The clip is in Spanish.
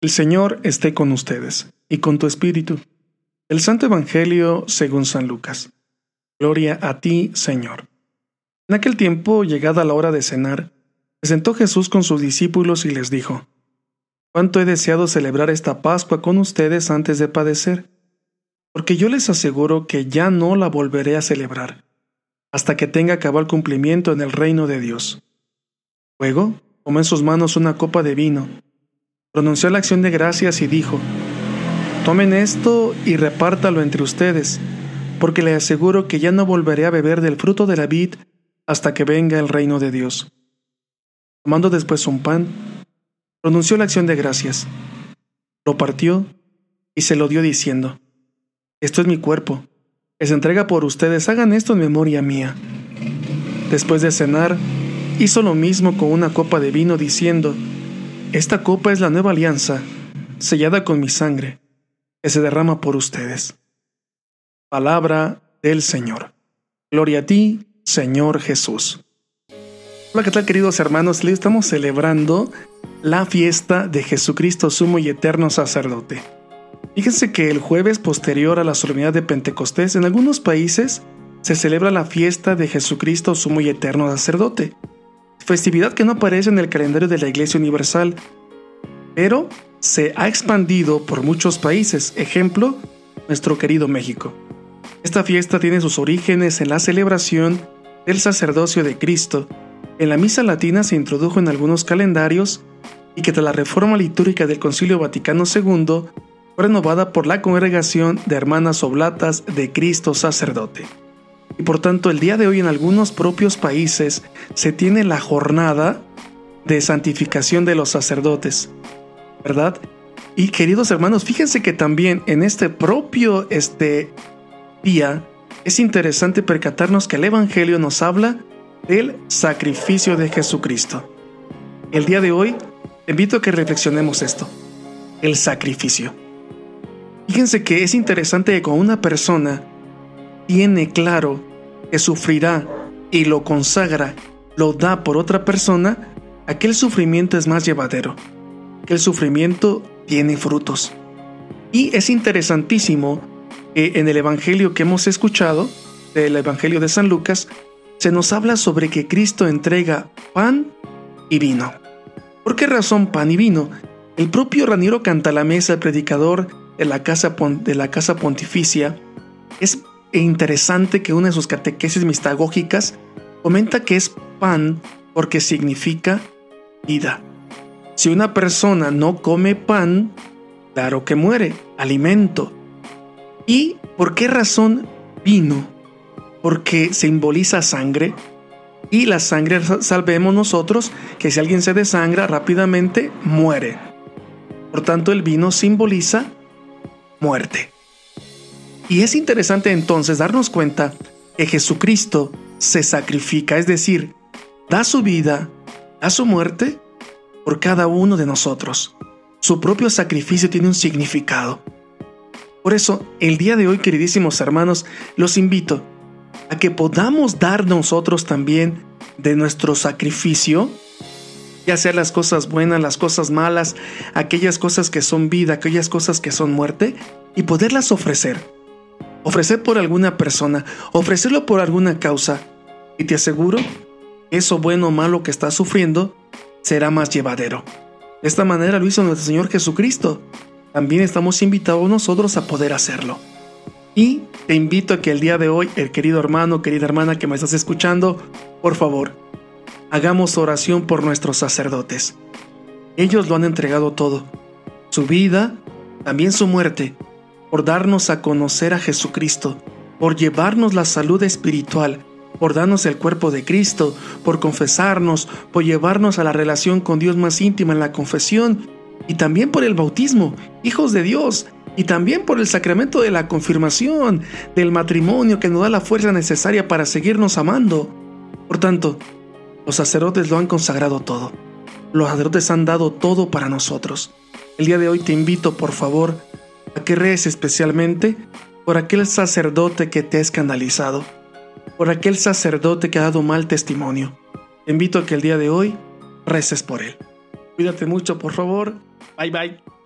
El Señor esté con ustedes y con tu espíritu. El Santo Evangelio según San Lucas. Gloria a ti, Señor. En aquel tiempo, llegada la hora de cenar, se sentó Jesús con sus discípulos y les dijo, Cuánto he deseado celebrar esta Pascua con ustedes antes de padecer, porque yo les aseguro que ya no la volveré a celebrar, hasta que tenga cabal cumplimiento en el reino de Dios. Luego, tomó en sus manos una copa de vino, pronunció la acción de gracias y dijo, Tomen esto y repártalo entre ustedes, porque les aseguro que ya no volveré a beber del fruto de la vid hasta que venga el reino de Dios. Tomando después un pan, pronunció la acción de gracias, lo partió y se lo dio diciendo, Esto es mi cuerpo, que se entrega por ustedes, hagan esto en memoria mía. Después de cenar, hizo lo mismo con una copa de vino diciendo, esta copa es la nueva alianza, sellada con mi sangre, que se derrama por ustedes. Palabra del Señor. Gloria a ti, Señor Jesús. Hola, ¿qué tal queridos hermanos? Le estamos celebrando la fiesta de Jesucristo sumo y eterno sacerdote. Fíjense que el jueves posterior a la solemnidad de Pentecostés en algunos países se celebra la fiesta de Jesucristo sumo y eterno sacerdote festividad que no aparece en el calendario de la Iglesia Universal, pero se ha expandido por muchos países, ejemplo, nuestro querido México. Esta fiesta tiene sus orígenes en la celebración del sacerdocio de Cristo. En la misa latina se introdujo en algunos calendarios y que tras la reforma litúrgica del Concilio Vaticano II fue renovada por la Congregación de Hermanas Oblatas de Cristo Sacerdote y por tanto el día de hoy en algunos propios países se tiene la jornada de santificación de los sacerdotes, ¿verdad? Y queridos hermanos, fíjense que también en este propio este día es interesante percatarnos que el Evangelio nos habla del sacrificio de Jesucristo. El día de hoy te invito a que reflexionemos esto, el sacrificio. Fíjense que es interesante que con una persona tiene claro que sufrirá y lo consagra, lo da por otra persona, aquel sufrimiento es más llevadero. Aquel sufrimiento tiene frutos. Y es interesantísimo que en el Evangelio que hemos escuchado, del Evangelio de San Lucas, se nos habla sobre que Cristo entrega pan y vino. ¿Por qué razón pan y vino? El propio Raniero Cantalamesa, el predicador de la casa, de la casa pontificia, es e interesante que una de sus catequesis mistagógicas comenta que es pan porque significa vida. Si una persona no come pan, claro que muere, alimento. ¿Y por qué razón vino? Porque simboliza sangre y la sangre salvemos nosotros que si alguien se desangra rápidamente muere. Por tanto el vino simboliza muerte. Y es interesante entonces darnos cuenta que Jesucristo se sacrifica, es decir, da su vida, da su muerte por cada uno de nosotros. Su propio sacrificio tiene un significado. Por eso, el día de hoy, queridísimos hermanos, los invito a que podamos dar nosotros también de nuestro sacrificio, ya sea las cosas buenas, las cosas malas, aquellas cosas que son vida, aquellas cosas que son muerte, y poderlas ofrecer ofrecer por alguna persona, ofrecerlo por alguna causa, y te aseguro eso bueno o malo que estás sufriendo será más llevadero. De esta manera lo hizo nuestro Señor Jesucristo. También estamos invitados nosotros a poder hacerlo. Y te invito a que el día de hoy, el querido hermano, querida hermana que me estás escuchando, por favor, hagamos oración por nuestros sacerdotes. Ellos lo han entregado todo, su vida, también su muerte, por darnos a conocer a Jesucristo, por llevarnos la salud espiritual, por darnos el cuerpo de Cristo, por confesarnos, por llevarnos a la relación con Dios más íntima en la confesión, y también por el bautismo, hijos de Dios, y también por el sacramento de la confirmación, del matrimonio que nos da la fuerza necesaria para seguirnos amando. Por tanto, los sacerdotes lo han consagrado todo. Los sacerdotes han dado todo para nosotros. El día de hoy te invito, por favor, que reces especialmente por aquel sacerdote que te ha escandalizado, por aquel sacerdote que ha dado mal testimonio. Te invito a que el día de hoy reces por él. Cuídate mucho, por favor. Bye bye.